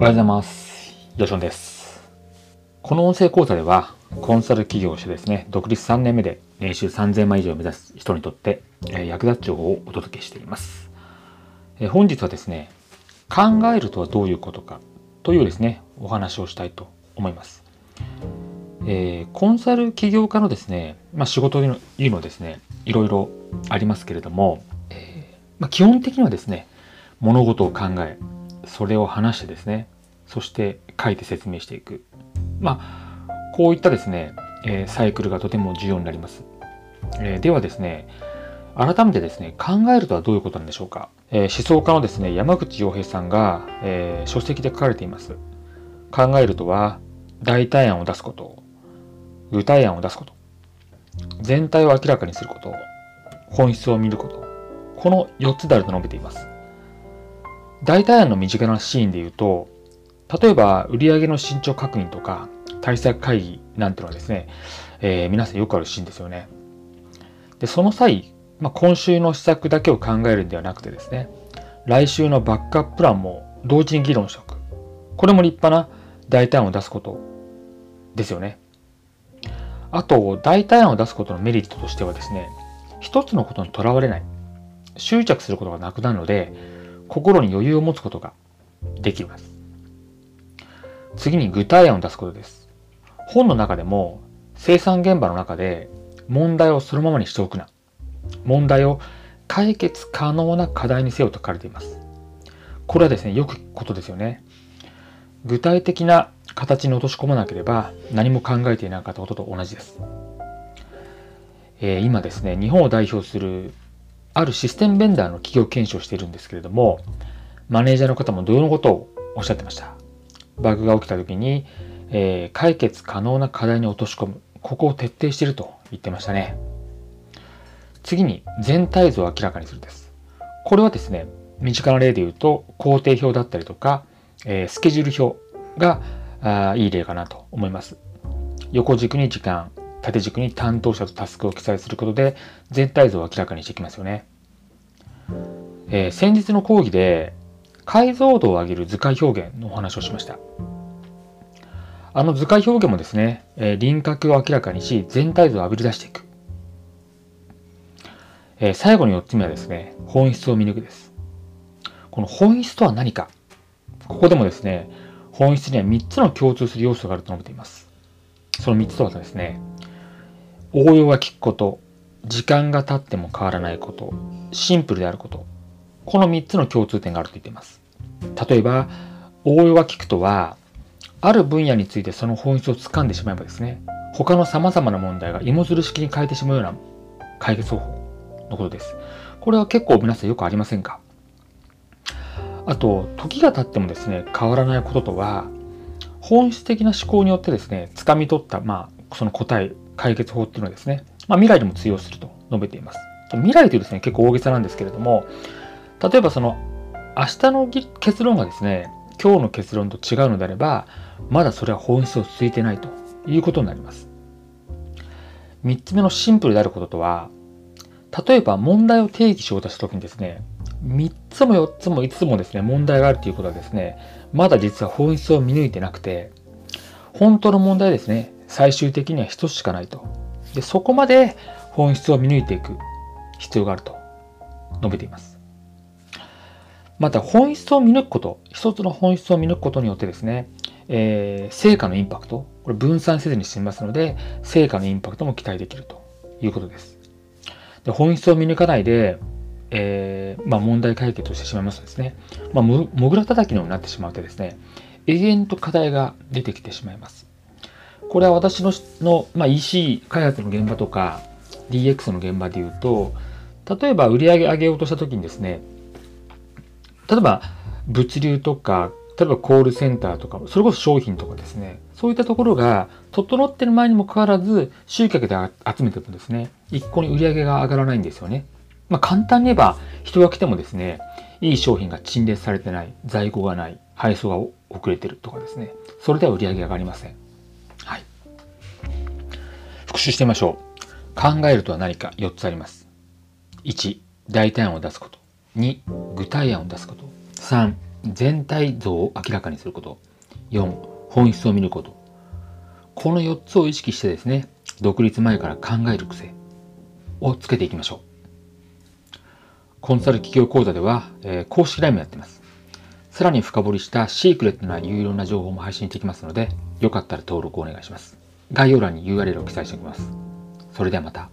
おはようございます。ヨションです。この音声講座では、コンサル企業をしてですね、独立3年目で年収3000万以上を目指す人にとって、え役立つ情報をお届けしています。え本日はですね、考えるとはどういうことかというですね、お話をしたいと思います。えーコンサル起業家のですね、まあ、仕事というのはですね、いろいろありますけれども、えーまあ、基本的にはですね、物事を考え、それを話してですね、そして書いて説明していく。まあ、こういったですね、えーサイクルがとても重要になります。えーではですね、改めてですね、考えるとはどういうことなんでしょうか。えー思想家のですね、山口洋平さんが、えー書籍で書かれています。考えるとは、代替案を出すこと、具体案を出すこと、全体を明らかにすること、本質を見ること、この4つであると述べています。代替案の身近なシーンで言うと、例えば売上の進捗確認とか対策会議なんていうのはですね、えー皆さんよくあるシーンですよね。で、その際、まあ、今週の施策だけを考えるんではなくてですね、来週のバックアッププランも同時に議論しておく。これも立派な代替案を出すことですよね。あと、代替案を出すことのメリットとしてはですね、一つのことにとらわれない。執着することがなくなるので、心に余裕を持つことができます。次に具体案を出すことです。本の中でも生産現場の中で問題をそのままにしておくな。問題を解決可能な課題にせよと書かれています。これはですね、よくことですよね。具体的な形に落とし込まなければ何も考えていなかったことと同じです。えー今ですね、日本を代表するあるシステムベンダーの企業検証をしているんですけれども、マネージャーの方も同様のことをおっしゃってました。バグが起きた時に、えー解決可能な課題に落とし込む。ここを徹底していると言ってましたね。次に全体像を明らかにするです。これはですね、身近な例で言うと工程表だったりとか、えースケジュール表があいい例かなと思います。横軸に時間、縦軸に担当者とタスクを記載することで全体像を明らかにしていきますよね。えー先日の講義で解像度を上げる図解表現のお話をしました。あの図解表現もですね、えー輪郭を明らかにし全体像をあぶり出していく。えー最後の4つ目はですね、本質を見抜くです。この本質とは何かここでもですね、本質には3つの共通する要素があると述べています。その3つとはですね、応用が効くこと、時間が経っても変わらないこと、シンプルであること、この3つの共通点があると言っています。例えば、応用が効くとは、ある分野についてその本質をつかんでしまえばですね、他の様々な問題が芋づる式に変えてしまうような解決方法のことです。これは結構皆さんよくありませんか？あと、時が経ってもですね、変わらないこととは、本質的な思考によってですね、掴み取った、まあ、その答え、解決法っていうのはですね、まあ、未来でも通用すると述べています。未来というですね、結構大げさなんですけれども、例えばその、明日の結論がですね、今日の結論と違うのであれば、まだそれは本質をついてないということになります。3つ目のシンプルであることとは、例えば問題を定義しようとしたときにですね、3つも4つも5つもですね、問題があるということはですね、まだ実は本質を見抜いてなくて、本当の問題ですね、最終的には1つしかないと。で、そこまで本質を見抜いていく必要があると述べています。また、本質を見抜くこと、一つの本質を見抜くことによってですね、えー成果のインパクト、これ分散せずに進みますので、成果のインパクトも期待できるということです。で本質を見抜かないで、えーまあ、問題解決をしてしまいますとですね、まあ、もぐら叩きのようになってしまうとですね、永遠と課題が出てきてしまいます。これは私のの、まあ、EC 開発の現場とか DX の現場で言うと、例えば売り上げ上げようとしたときにですね、例えば物流とか、例えばコールセンターとか、それこそ商品とかですね、そういったところが整ってる前にもかかわらず、集客で集めてるとですね、一向に売り上げが上がらないんですよね。まあ簡単に言えば、人が来てもですね、いい商品が陳列されてない、在庫がない、配送が遅れてるとかですね、それでは売り上げが上がりません。はい。復習してみましょう。考えるとは何か4つあります。1、代替案を出すこと。2、具体案を出すこと。3、全体像を明らかにすること。4、本質を見ること。この4つを意識してですね、独立前から考える癖をつけていきましょう。コンサル企業講座では、えー、公式 LINE もやってます。さらに深掘りしたシークレットな有料な情報も配信していきますので、よかったら登録をお願いします。概要欄に URL を記載しておきます。それではまた。